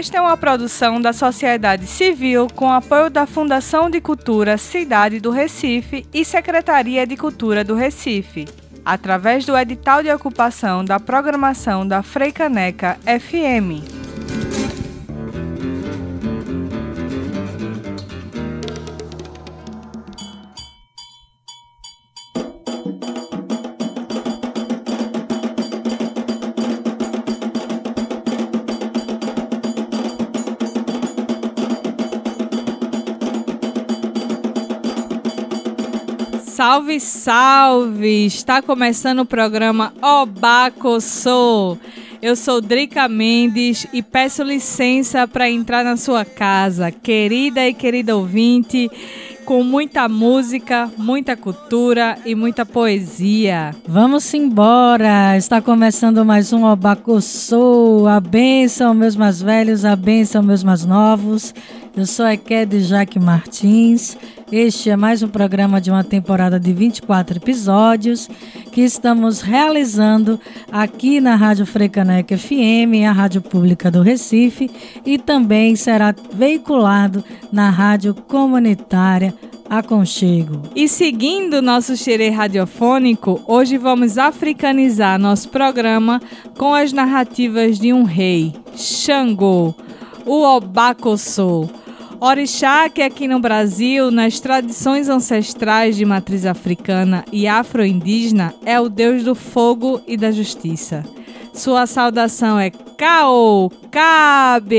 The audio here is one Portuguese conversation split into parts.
Esta é uma produção da sociedade civil com apoio da Fundação de Cultura Cidade do Recife e Secretaria de Cultura do Recife, através do edital de ocupação da programação da Freicaneca FM. Salve, salve! Está começando o programa Obacossô. Eu sou Drica Mendes e peço licença para entrar na sua casa, querida e querido ouvinte, com muita música, muita cultura e muita poesia. Vamos embora! Está começando mais um Obacossô. A benção, meus mais velhos, a benção, meus mais novos. Eu sou a Ekede Jaque Martins este é mais um programa de uma temporada de 24 episódios que estamos realizando aqui na Rádio Frecaneca FM, a rádio pública do Recife, e também será veiculado na rádio comunitária Aconchego. E seguindo nosso xerê radiofônico, hoje vamos africanizar nosso programa com as narrativas de um rei, Xangô, o Obacossô Orixá, que aqui no Brasil, nas tradições ancestrais de matriz africana e afro-indígena, é o deus do fogo e da justiça. Sua saudação é Kao Cabecile.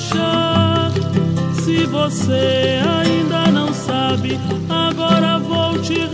deixar. Se você ainda não sabe, agora vou te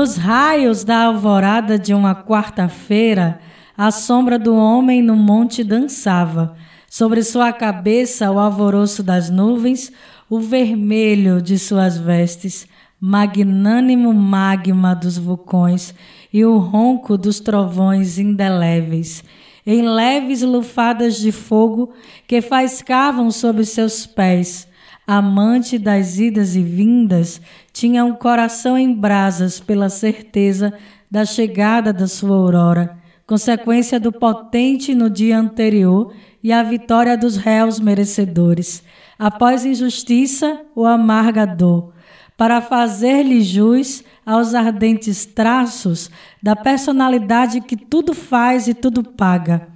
Nos raios da alvorada de uma quarta-feira, a sombra do homem no monte dançava. Sobre sua cabeça, o alvoroço das nuvens, o vermelho de suas vestes, magnânimo magma dos vulcões e o ronco dos trovões indeléveis, em leves lufadas de fogo que faiscavam sob seus pés amante das idas e vindas, tinha um coração em brasas pela certeza da chegada da sua aurora, consequência do potente no dia anterior e a vitória dos réus merecedores. Após injustiça, o amarga dor, para fazer-lhe jus aos ardentes traços da personalidade que tudo faz e tudo paga.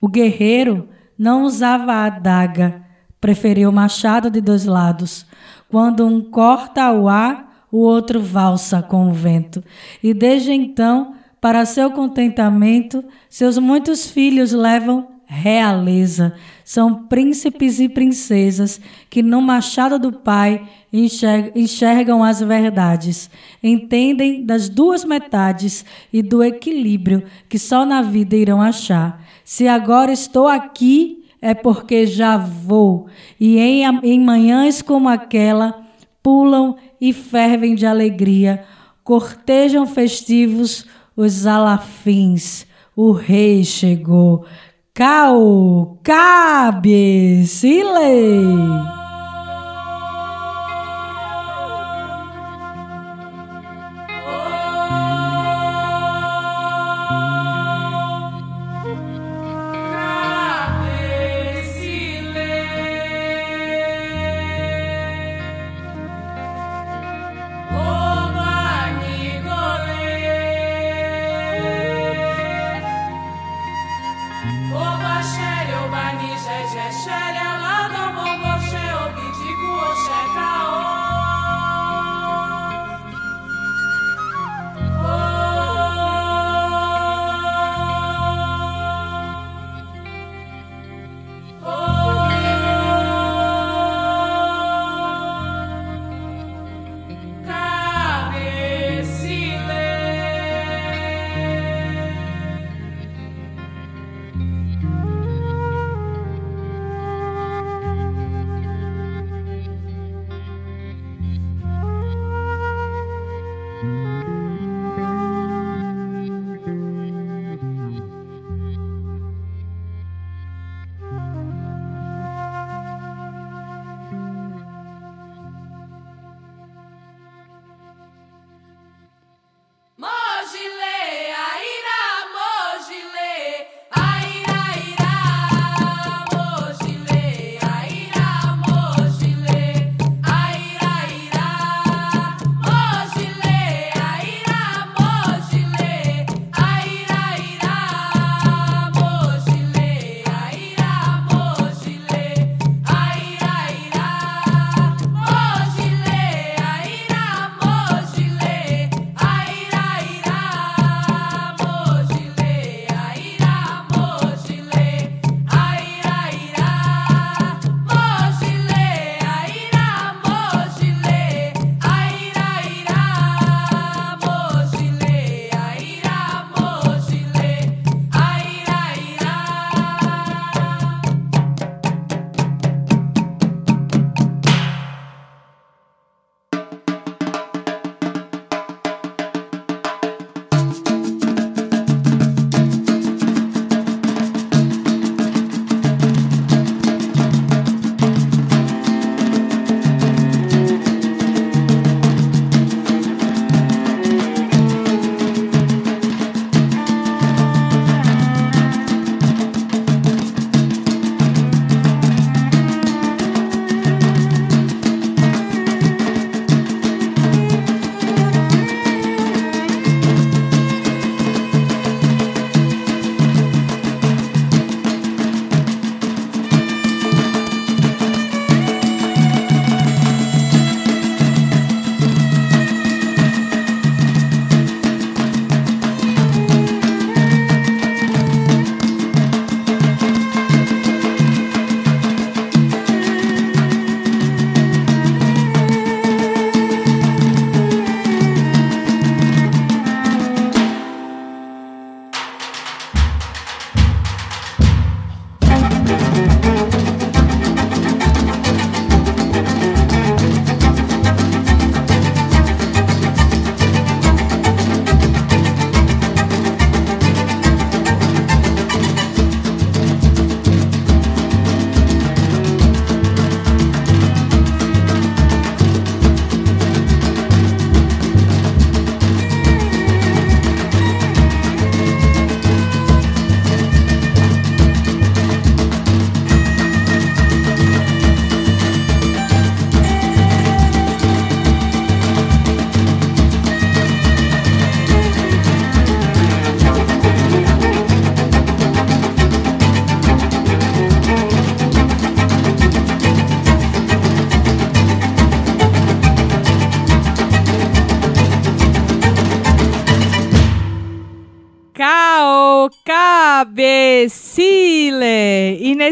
O guerreiro não usava a adaga, preferiu machado de dois lados. Quando um corta o ar, o outro valsa com o vento. E desde então, para seu contentamento, seus muitos filhos levam realeza. São príncipes e princesas que no machado do Pai enxergam as verdades, entendem das duas metades e do equilíbrio que só na vida irão achar. Se agora estou aqui é porque já vou, e em, em manhãs como aquela, pulam e fervem de alegria, cortejam festivos os alafins. O rei chegou. Cao, cabe, se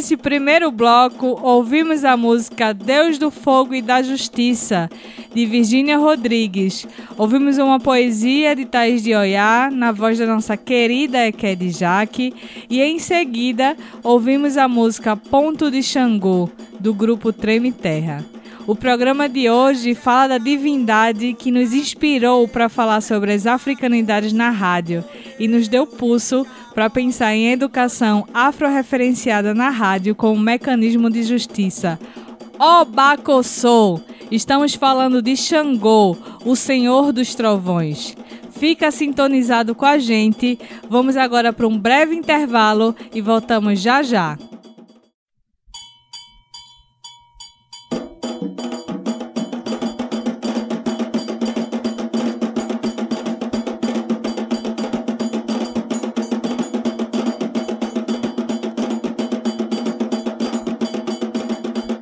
nesse primeiro bloco ouvimos a música Deus do Fogo e da Justiça, de Virgínia Rodrigues. Ouvimos uma poesia de Thaís de Oiá, na voz da nossa querida Ekede Jaque. E em seguida ouvimos a música Ponto de Xangô, do grupo Treme Terra. O programa de hoje fala da divindade que nos inspirou para falar sobre as africanidades na rádio e nos deu pulso para pensar em educação afro-referenciada na rádio como mecanismo de justiça. Obacossô! Estamos falando de Xangô, o Senhor dos Trovões. Fica sintonizado com a gente. Vamos agora para um breve intervalo e voltamos já já.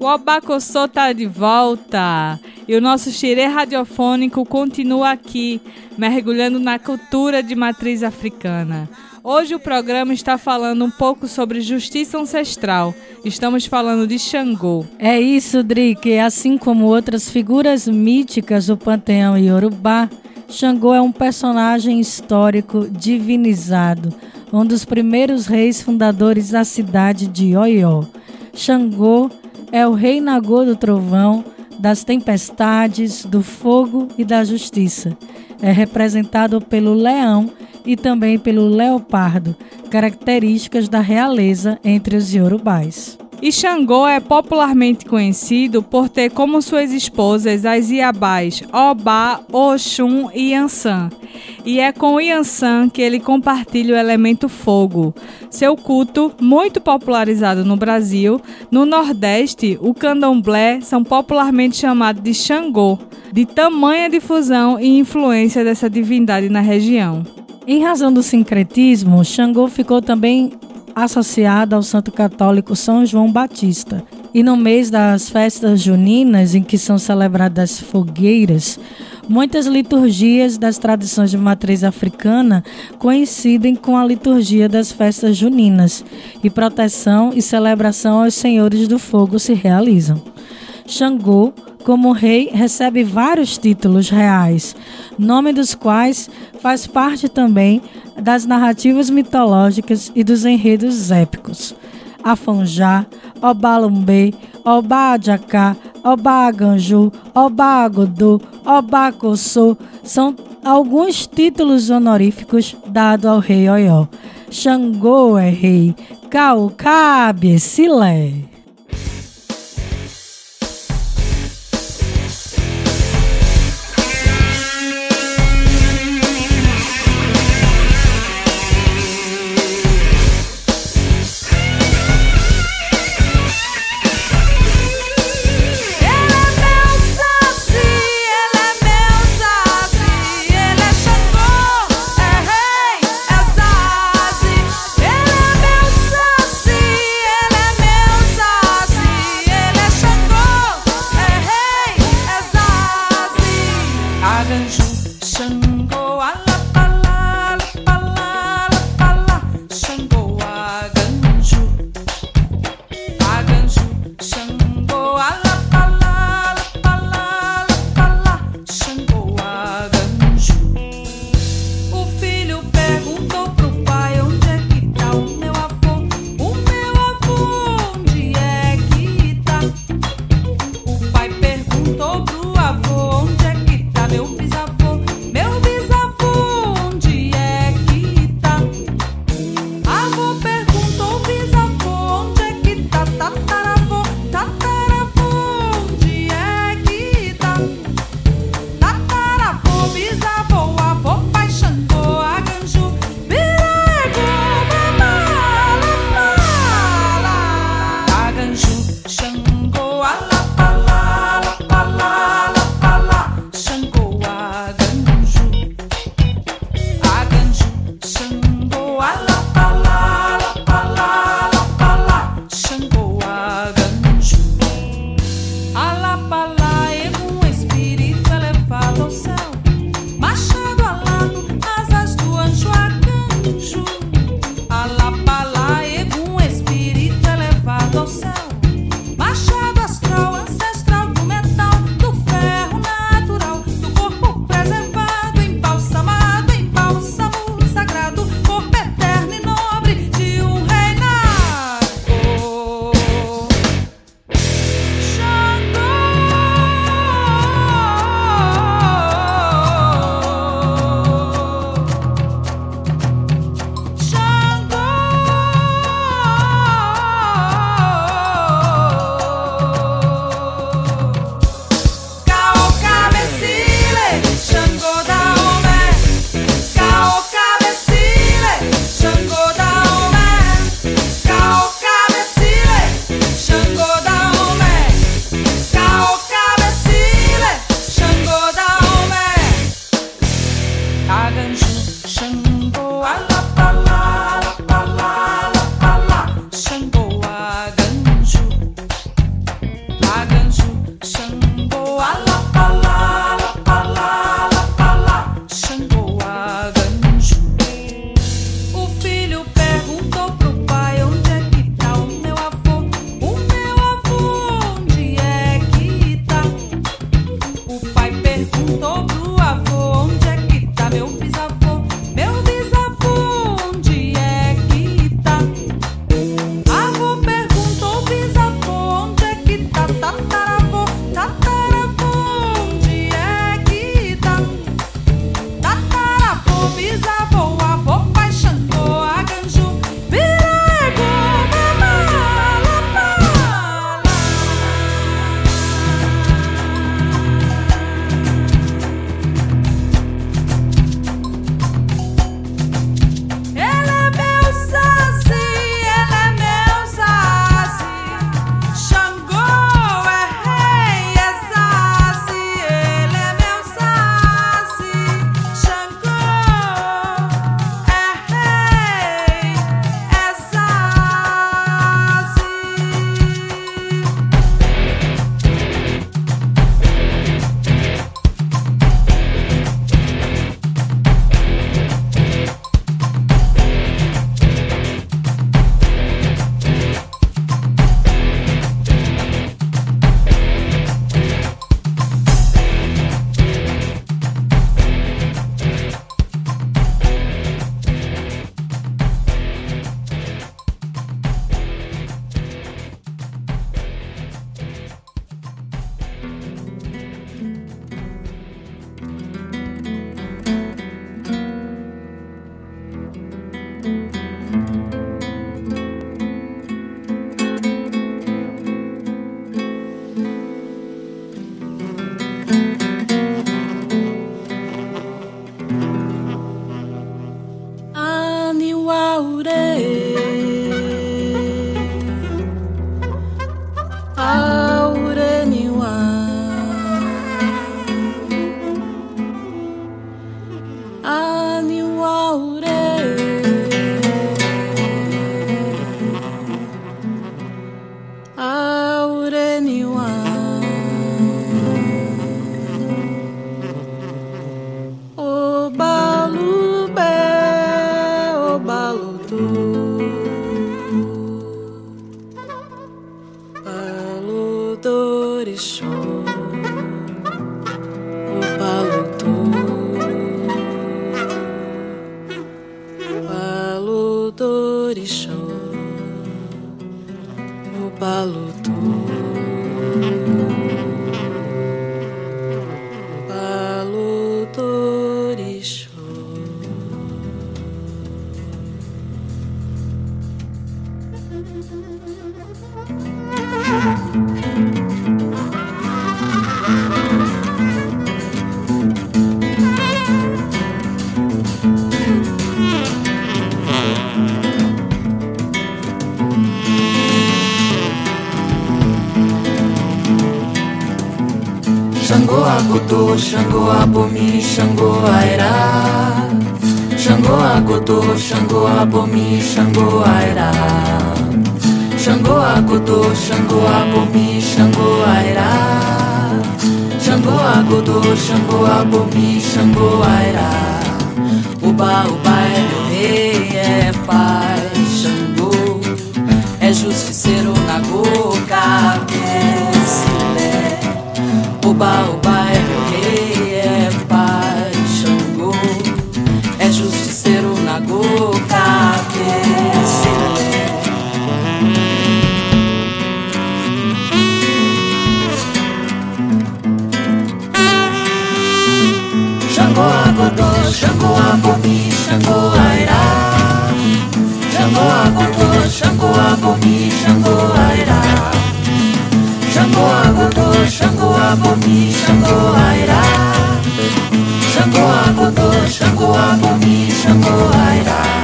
O Abacossô tá de volta e o nosso xirê radiofônico continua aqui, mergulhando na cultura de matriz africana. Hoje o programa está falando um pouco sobre justiça ancestral. Estamos falando de Xangô. É isso, Drick. Assim como outras figuras míticas do panteão iorubá, Xangô é um personagem histórico divinizado, um dos primeiros reis fundadores da cidade de Oió. Xangô é o rei Nagô do trovão, das tempestades, do fogo e da justiça. É representado pelo leão e também pelo leopardo, características da realeza entre os iorubais. E Xangô é popularmente conhecido por ter como suas esposas as Iabás Obá, Oxum e Yansan. E é com Yansan que ele compartilha o elemento fogo. Seu culto, muito popularizado no Brasil, no Nordeste, o candomblé são popularmente chamados de Xangô, de tamanha difusão e influência dessa divindade na região. Em razão do sincretismo, Xangô ficou também associada ao santo católico São João Batista. E no mês das festas juninas, em que são celebradas fogueiras, muitas liturgias das tradições de matriz africana coincidem com a liturgia das festas juninas, e proteção e celebração aos senhores do fogo se realizam. Xangô, como rei, recebe vários títulos reais, nome dos quais faz parte também das narrativas mitológicas e dos enredos épicos. Afonjá, Obalumbê, Obajacá, Obaganju, Obagodô, Obacossô são alguns títulos honoríficos dados ao rei Oió. Xangô é rei, Caucabe, Silé. palo. Xangô, Airá. Xangô, Agodô, Xangô, Abomi, Xangô, Airá. Xangô, Agodô, Xangô, Abomi, Xangô, Airá. Xangô, Agodô, Xangô, Abomi, Xangô, Airá. Uba, Uba é meu rei, é pai, Xangô. É justiceiro na boca, Oba, oba é meu agodô, Xangô abomi, Xangô airá Xangô agodô, Xangô abomi, Xangô airá Xangô Agodô, Xangô Abomi, Xangô Airá Xangô Agodô, Xangô Abomi, Xangô Airá Oba,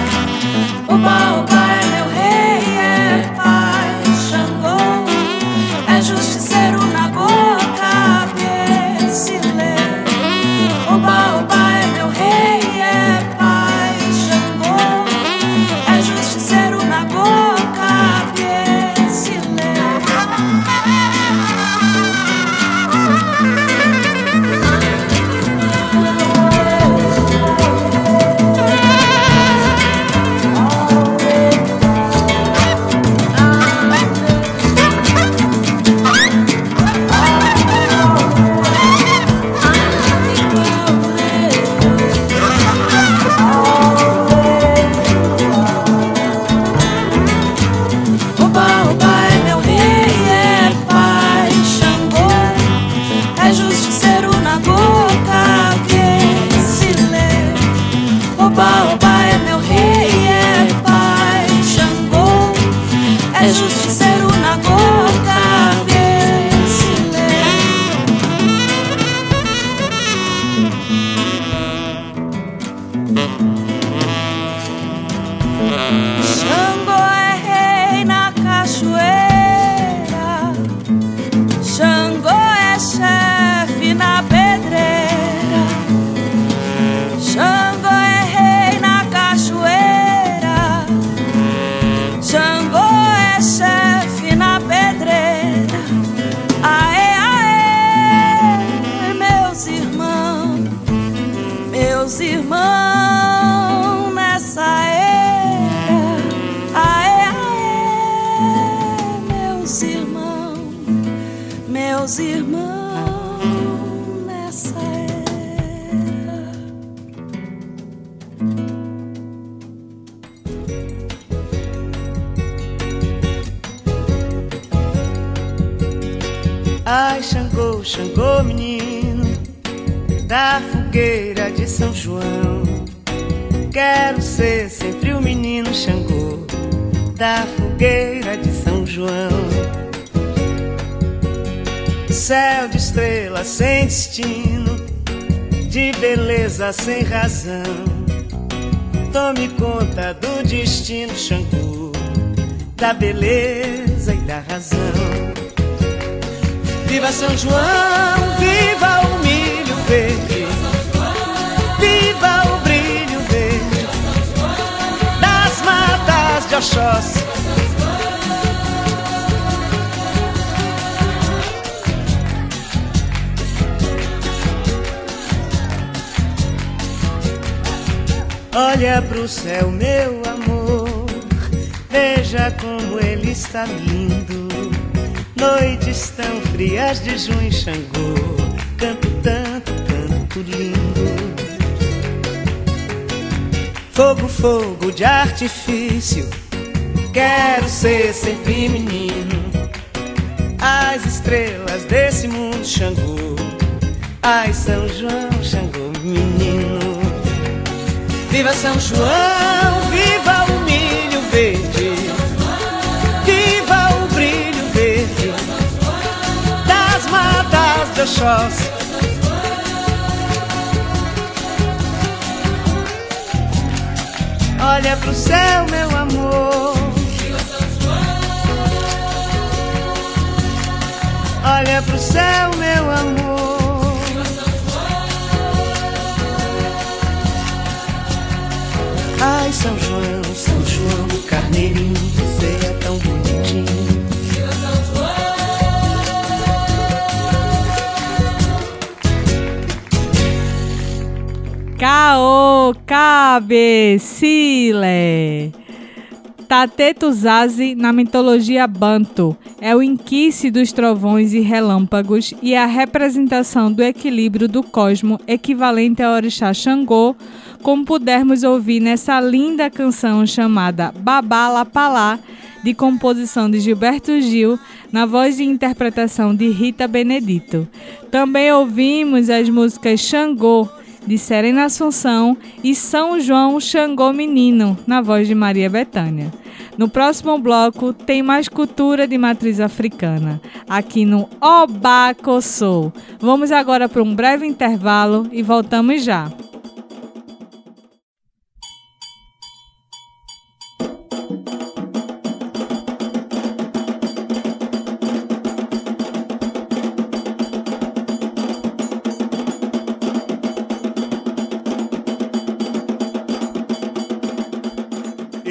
de São João. Quero ser sempre o menino Xangô da fogueira de São João. Céu de estrelas sem destino, de beleza sem razão. Tome conta do destino, Xangô, da beleza e da razão. Viva São João, viva o milho verde, viva o brilho verde das matas de Oxóssi. Olha pro céu, meu amor, veja como ele está lindo. Noites tão frias de junho, Xangô, canto tanto, canto lindo. Fogo, fogo de artifício, quero ser sempre menino. As estrelas desse mundo, Xangô, ai São João, Xangô, menino. Viva São João, viva o milho verde, viva o brilho verde das matas de Oxóssi. Olha pro céu, meu amor. Olha pro céu, meu amor. Ai, São João, São João, carneirinho, você é tão bonitinho. Caô! Cabecile. Tatetuzazi na mitologia banto é o inquice dos trovões e relâmpagos e a representação do equilíbrio do cosmo equivalente ao orixá Xangô, como pudermos ouvir nessa linda canção chamada Babala Palá, de composição de Gilberto Gil, na voz e interpretação de Rita Benedito. Também ouvimos as músicas Xangô, de Serena Assunção, e São João Xangô Menino, na voz de Maria Bethânia. No próximo bloco tem mais cultura de matriz africana, aqui no Obacossou. Vamos agora para um breve intervalo e voltamos já.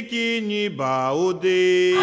Nikini Baude.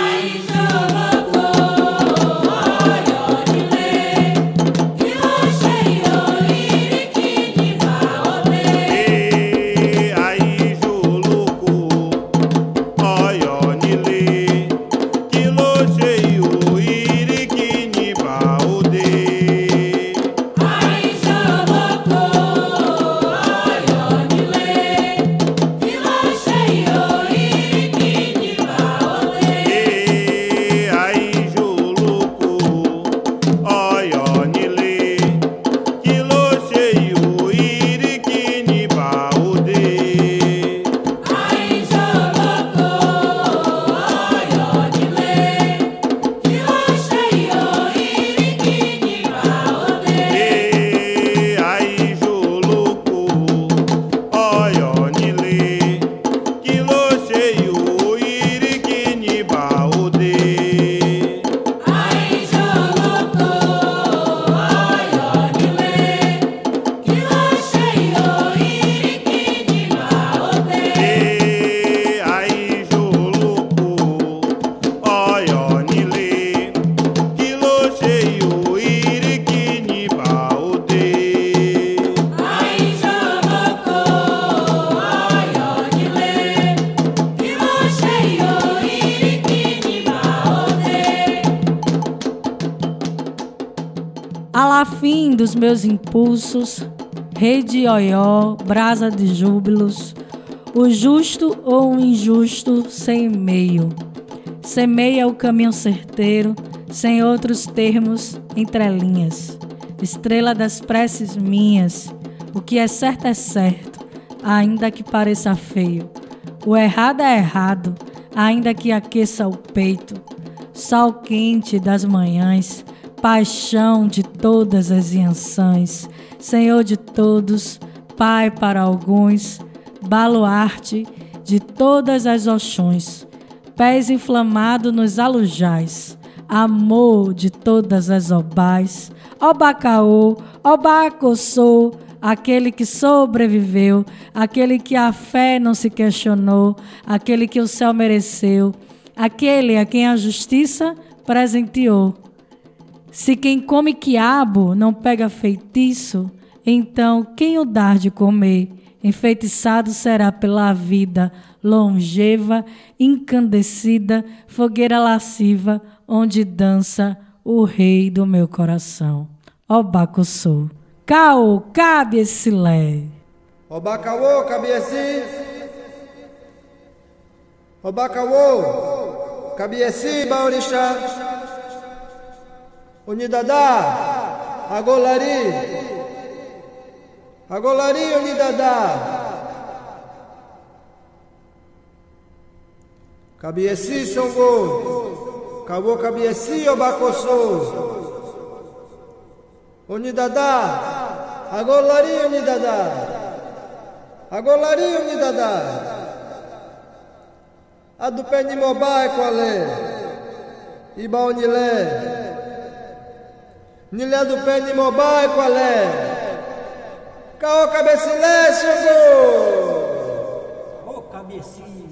Meus impulsos, rei de Oió, brasa de júbilos, o justo ou o injusto sem meio. Semeia o caminho certeiro, sem outros termos, entre linhas. Estrela das preces minhas, o que é certo é certo, ainda que pareça feio. O errado é errado, ainda que aqueça o peito. Sol quente das manhãs, paixão de todas as iansãs, Senhor de todos, Pai para alguns, baluarte de todas as oxões, pés inflamados nos alujais, amor de todas as obais, Obacaô, Obacossô, aquele que sobreviveu, aquele que a fé não se questionou, aquele que o céu mereceu, aquele a quem a justiça presenteou. Se quem come quiabo não pega feitiço, então quem o dar de comer? Enfeitiçado será pela vida longeva, incandescida, fogueira lasciva, onde dança o rei do meu coração. Ó Bacussou. Cao, cabe esse lé. Obakawo kabiesi. Obakawo kabiesi baorisha. Unidada agolari. Agolari unidada. Cabieci Songo, Cabo Cabieci Obacossô. Unidadá, Agolari Unidadá, Agolari Unidadá. A do pé de Mobai qual é? Ibaonilé. Nilé do pé de Mobai qual é? Caô Cabecilé, chegou! Ô, cabecinha.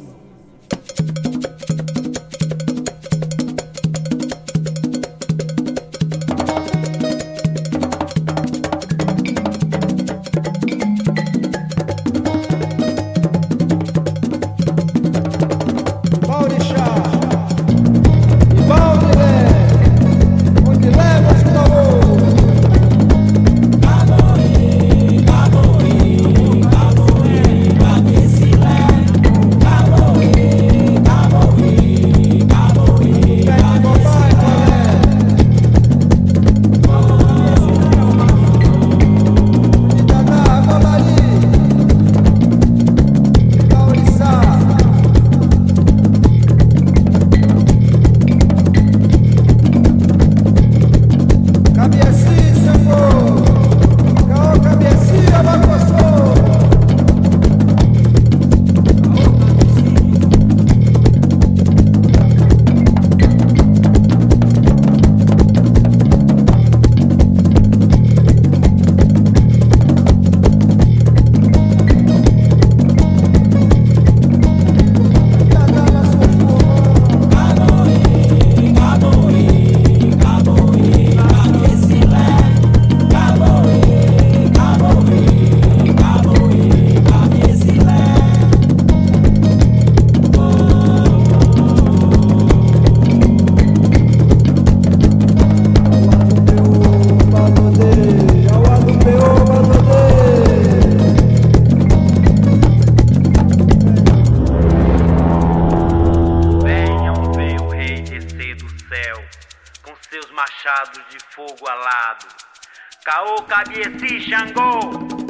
Caô Cabieci Xangô,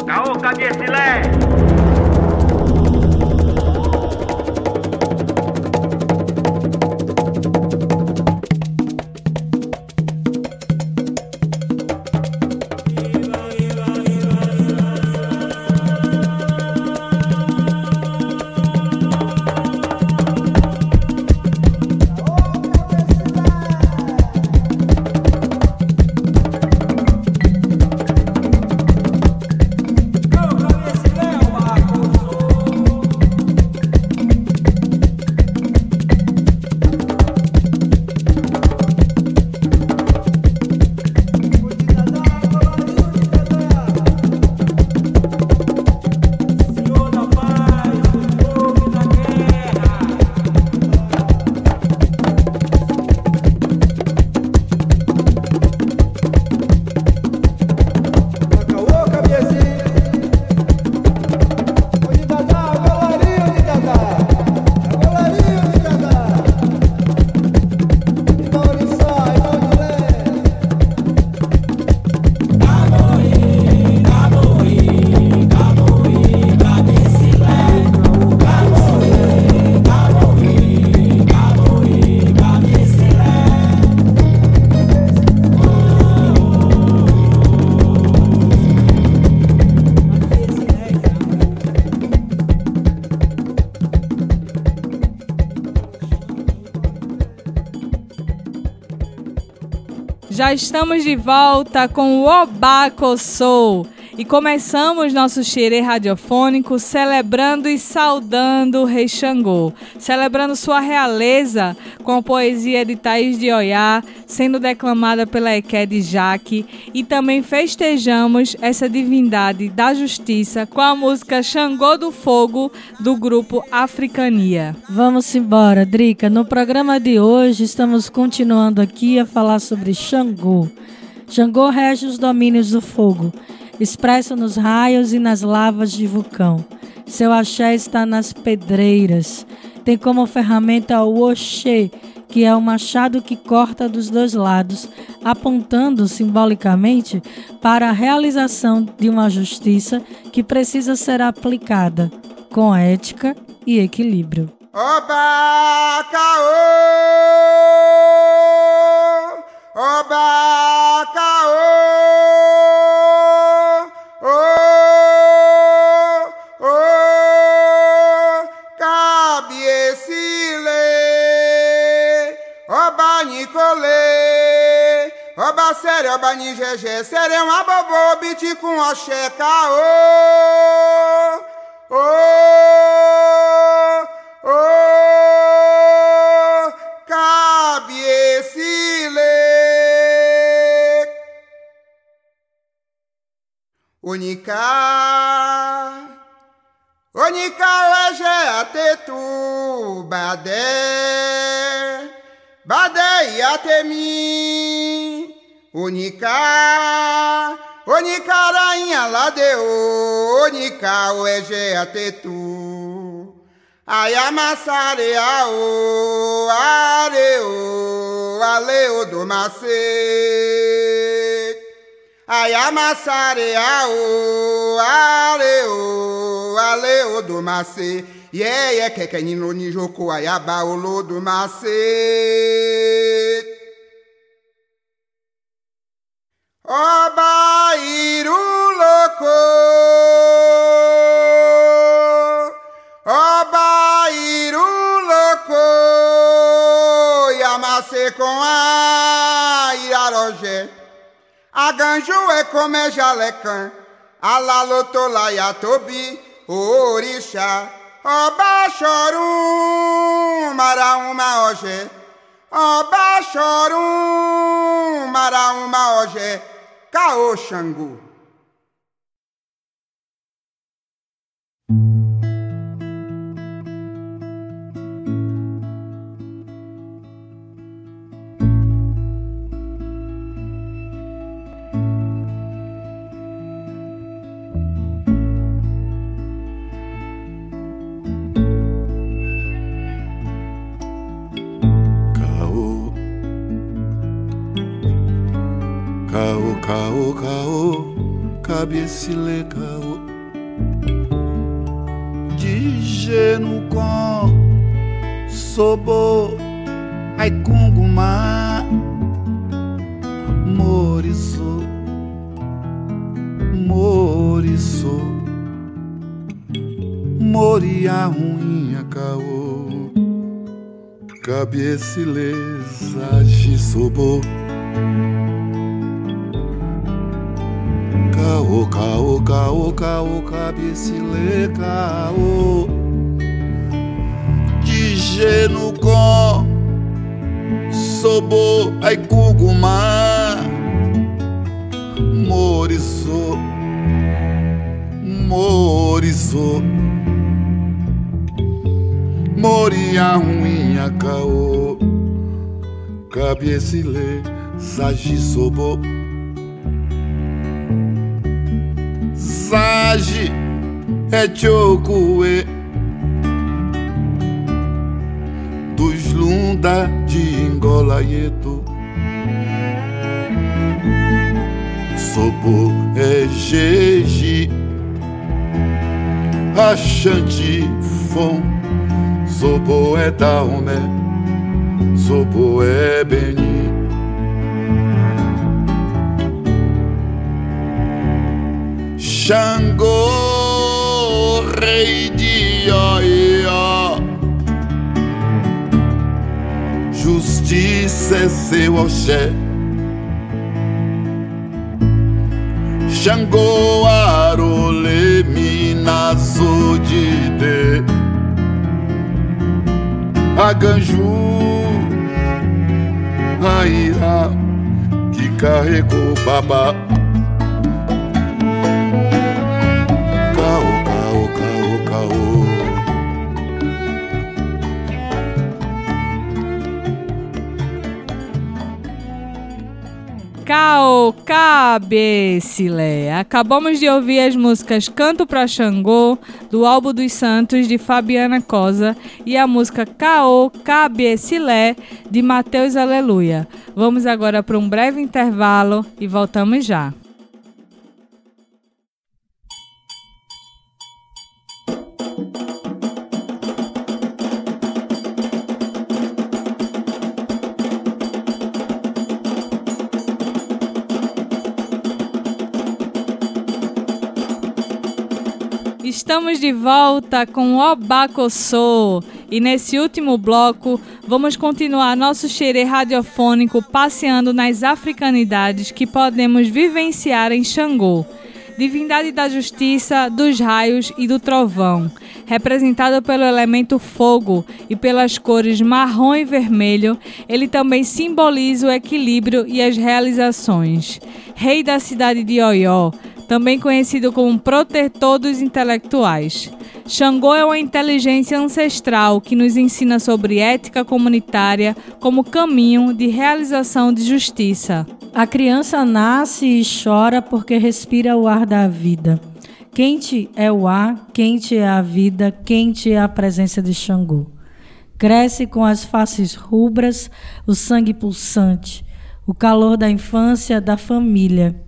Caô Já estamos de volta com o Obaco Soul. E começamos nosso xerê radiofônico celebrando e saudando o Rei Xangô, celebrando sua realeza com a poesia de Thaís de Oiá, sendo declamada pela Eké de Jaque, e também festejamos essa divindade da justiça com a música Xangô do Fogo do grupo Africania. Vamos embora, Drica. No programa de hoje estamos continuando aqui a falar sobre Xangô. Xangô rege os domínios do fogo, expresso nos raios e nas lavas de vulcão. Seu axé está nas pedreiras. Tem como ferramenta o Oxê, que é o machado que corta dos dois lados, apontando simbolicamente para a realização de uma justiça que precisa ser aplicada com ética e equilíbrio. Oba caô, oba caô, oba nigegé, serão a bobô, biti com oxé caô, oh, oh, cabiecile. Unica, unica hoje até tu, badé, badé e até Unica, unica rainha lá deu, unica hoje até tu. Ai amassare ao, areu, aleu do macê. Ai amassare ao, areu, aleu do macê. Ye ye keke nino ni joko ayaba olo do macê. Oba iru louco, oba louco, yamase com a irarojé. A ganju é como é jalecã, a lalotola e a tobi, o orixá. Oba chorum, mara uma ojé. Oba chorum, mara uma ojé. Caô Xangu. Cabecile caô. De geno com sobo, ai cungumá, moriço, moriço, moria ruim caô. Cabeçileza de sobo Caô, caô, caô, caô, cabecile, caô De geno com Sobo, ai cugumá. Moriço Moriço Moria ruim a caô Cabiecile Sagi Sagi é chokue Dos lunda de Angola Ieto Sobo é jeji. Achante fom Sobo é Daomé, Sobo é Beni. Xangô, rei de Oió, justiça é seu oxé. Xangô, arole, minazo de de a Ganju, a Ira, que carregou babá. Cao Cabecilé. Acabamos de ouvir as músicas Canto pra Xangô, do álbum dos Santos, de Fabiana Cosa, e a música Cao Cabecilé, de Mateus Aleluia. Vamos agora para um breve intervalo e voltamos já. Estamos de volta com Obacossô. E nesse último bloco vamos continuar nosso xerê radiofônico passeando nas africanidades que podemos vivenciar em Xangô, divindade da justiça, dos raios e do trovão, representado pelo elemento fogo e pelas cores marrom e vermelho, ele também simboliza o equilíbrio e as realizações. Rei da cidade de Oió, também conhecido como protetor dos intelectuais. Xangô é uma inteligência ancestral que nos ensina sobre ética comunitária como caminho de realização de justiça. A criança nasce e chora porque respira o ar da vida. Quente é o ar, quente é a vida, quente é a presença de Xangô. Cresce com as faces rubras, o sangue pulsante, o calor da infância, da família.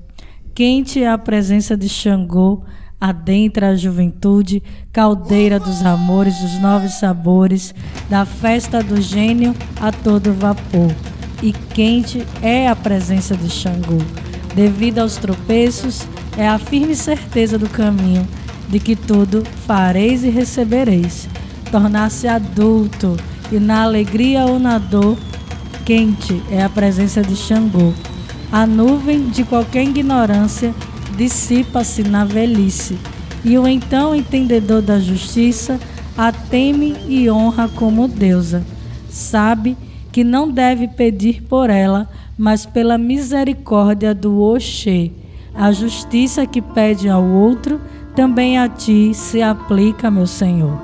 Quente é a presença de Xangô, adentra a juventude, caldeira dos amores, dos novos sabores, da festa do gênio a todo vapor. E quente é a presença de Xangô. Devido aos tropeços, é a firme certeza do caminho, de que tudo fareis e recebereis. Tornar-se adulto, e na alegria ou na dor, quente é a presença de Xangô. A nuvem de qualquer ignorância dissipa-se na velhice, e o então entendedor da justiça a teme e honra como deusa. Sabe que não deve pedir por ela, mas pela misericórdia do Oxê. A justiça que pede ao outro, também a ti se aplica, meu Senhor.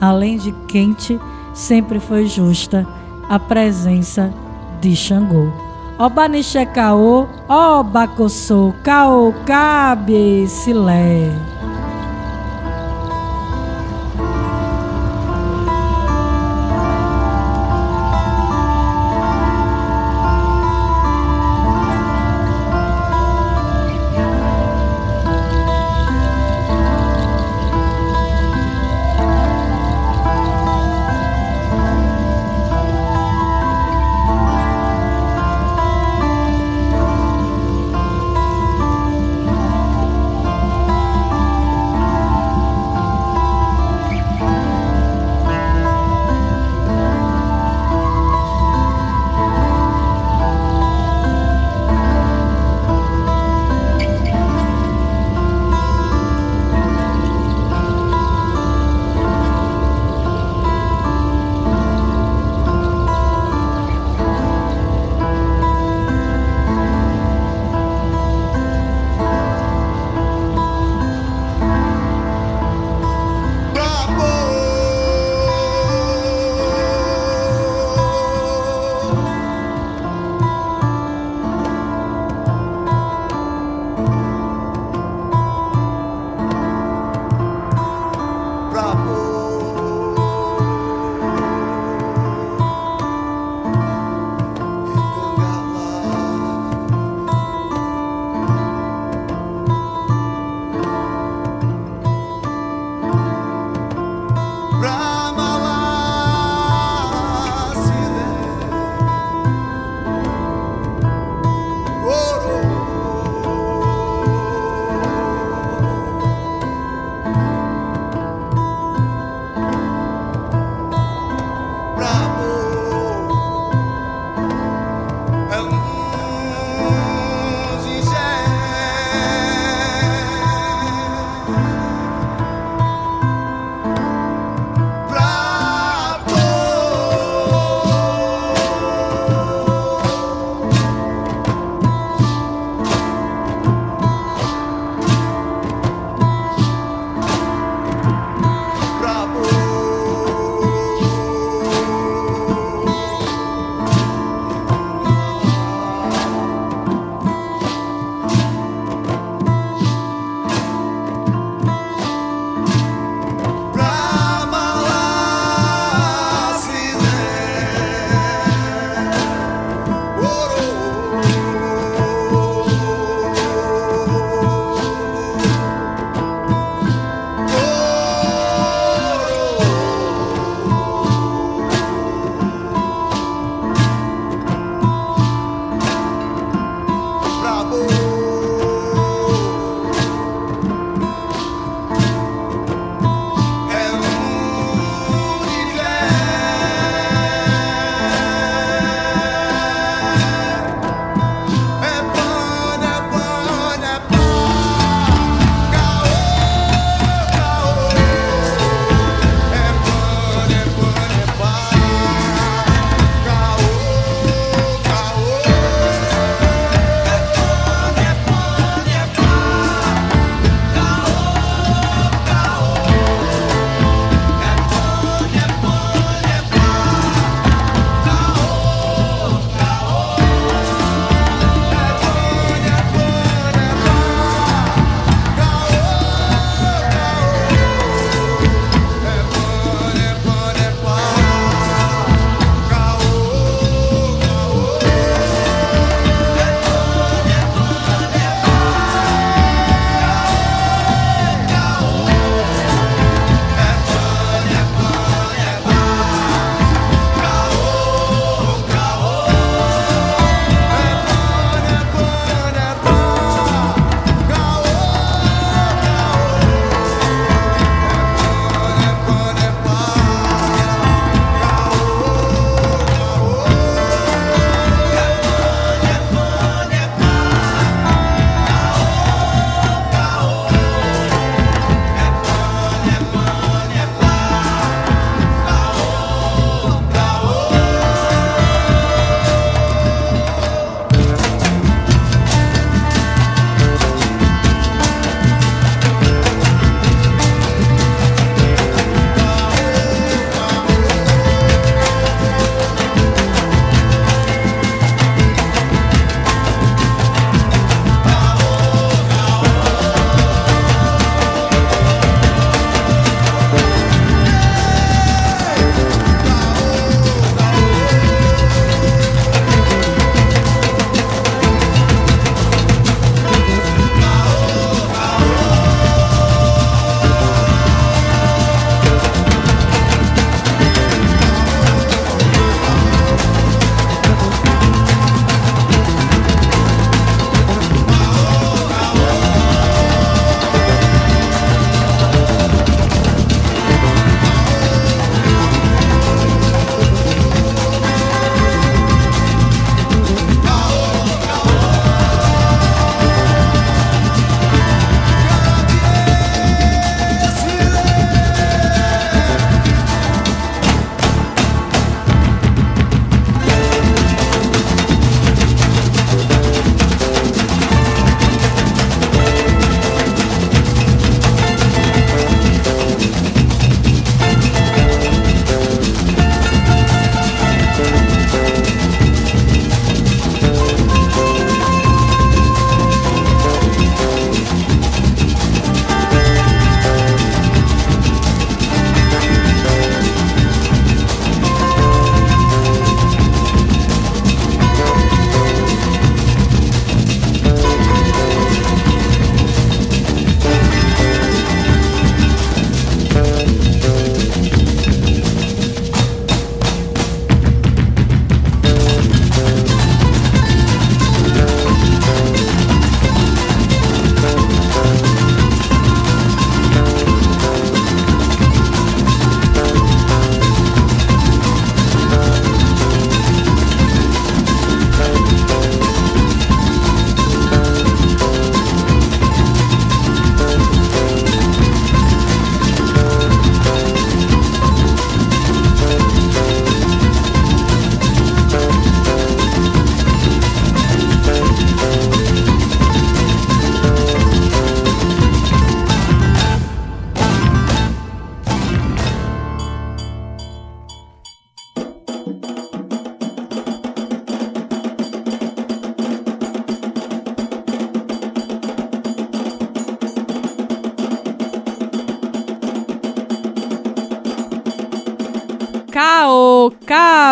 Além de quente, sempre foi justa a presença de Xangô. Obanixe caô, obacossô, caô, cabe, silé.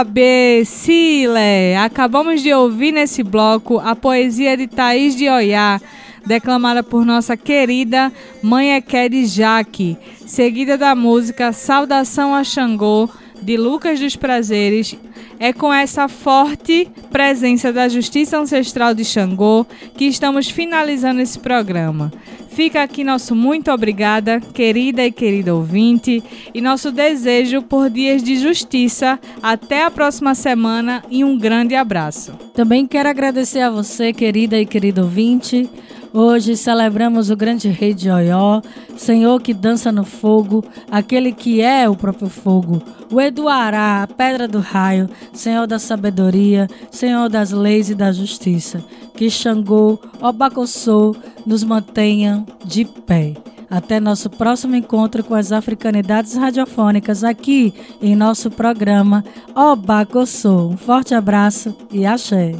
Cabecile. Acabamos de ouvir nesse bloco a poesia de Thaís de Oiá, declamada por nossa querida Mãe Eké de Jaque, seguida da música Saudação a Xangô, de Lucas dos Prazeres. É com essa forte presença da Justiça Ancestral de Xangô que estamos finalizando esse programa. Fica aqui nosso muito obrigada, querida e querido ouvinte, e nosso desejo por dias de justiça. Até a próxima semana e um grande abraço. Também quero agradecer a você, querida e querido ouvinte. Hoje celebramos o grande rei de Oió, Senhor que dança no fogo, aquele que é o próprio fogo, o Eduará, a pedra do raio, Senhor da sabedoria, Senhor das leis e da justiça. Que Xangô, Obacossô, nos mantenham de pé. Até nosso próximo encontro com as africanidades radiofônicas aqui em nosso programa Obacossô. Um forte abraço e axé.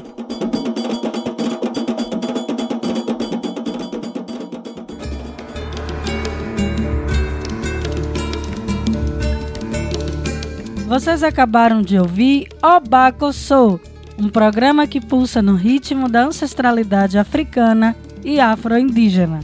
Vocês acabaram de ouvir Obacossô, um programa que pulsa no ritmo da ancestralidade africana e afro-indígena.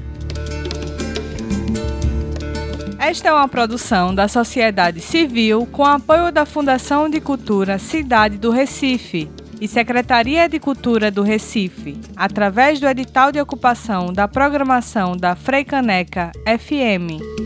Esta é uma produção da sociedade civil com apoio da Fundação de Cultura Cidade do Recife e Secretaria de Cultura do Recife, através do edital de ocupação da programação da Freicaneca FM.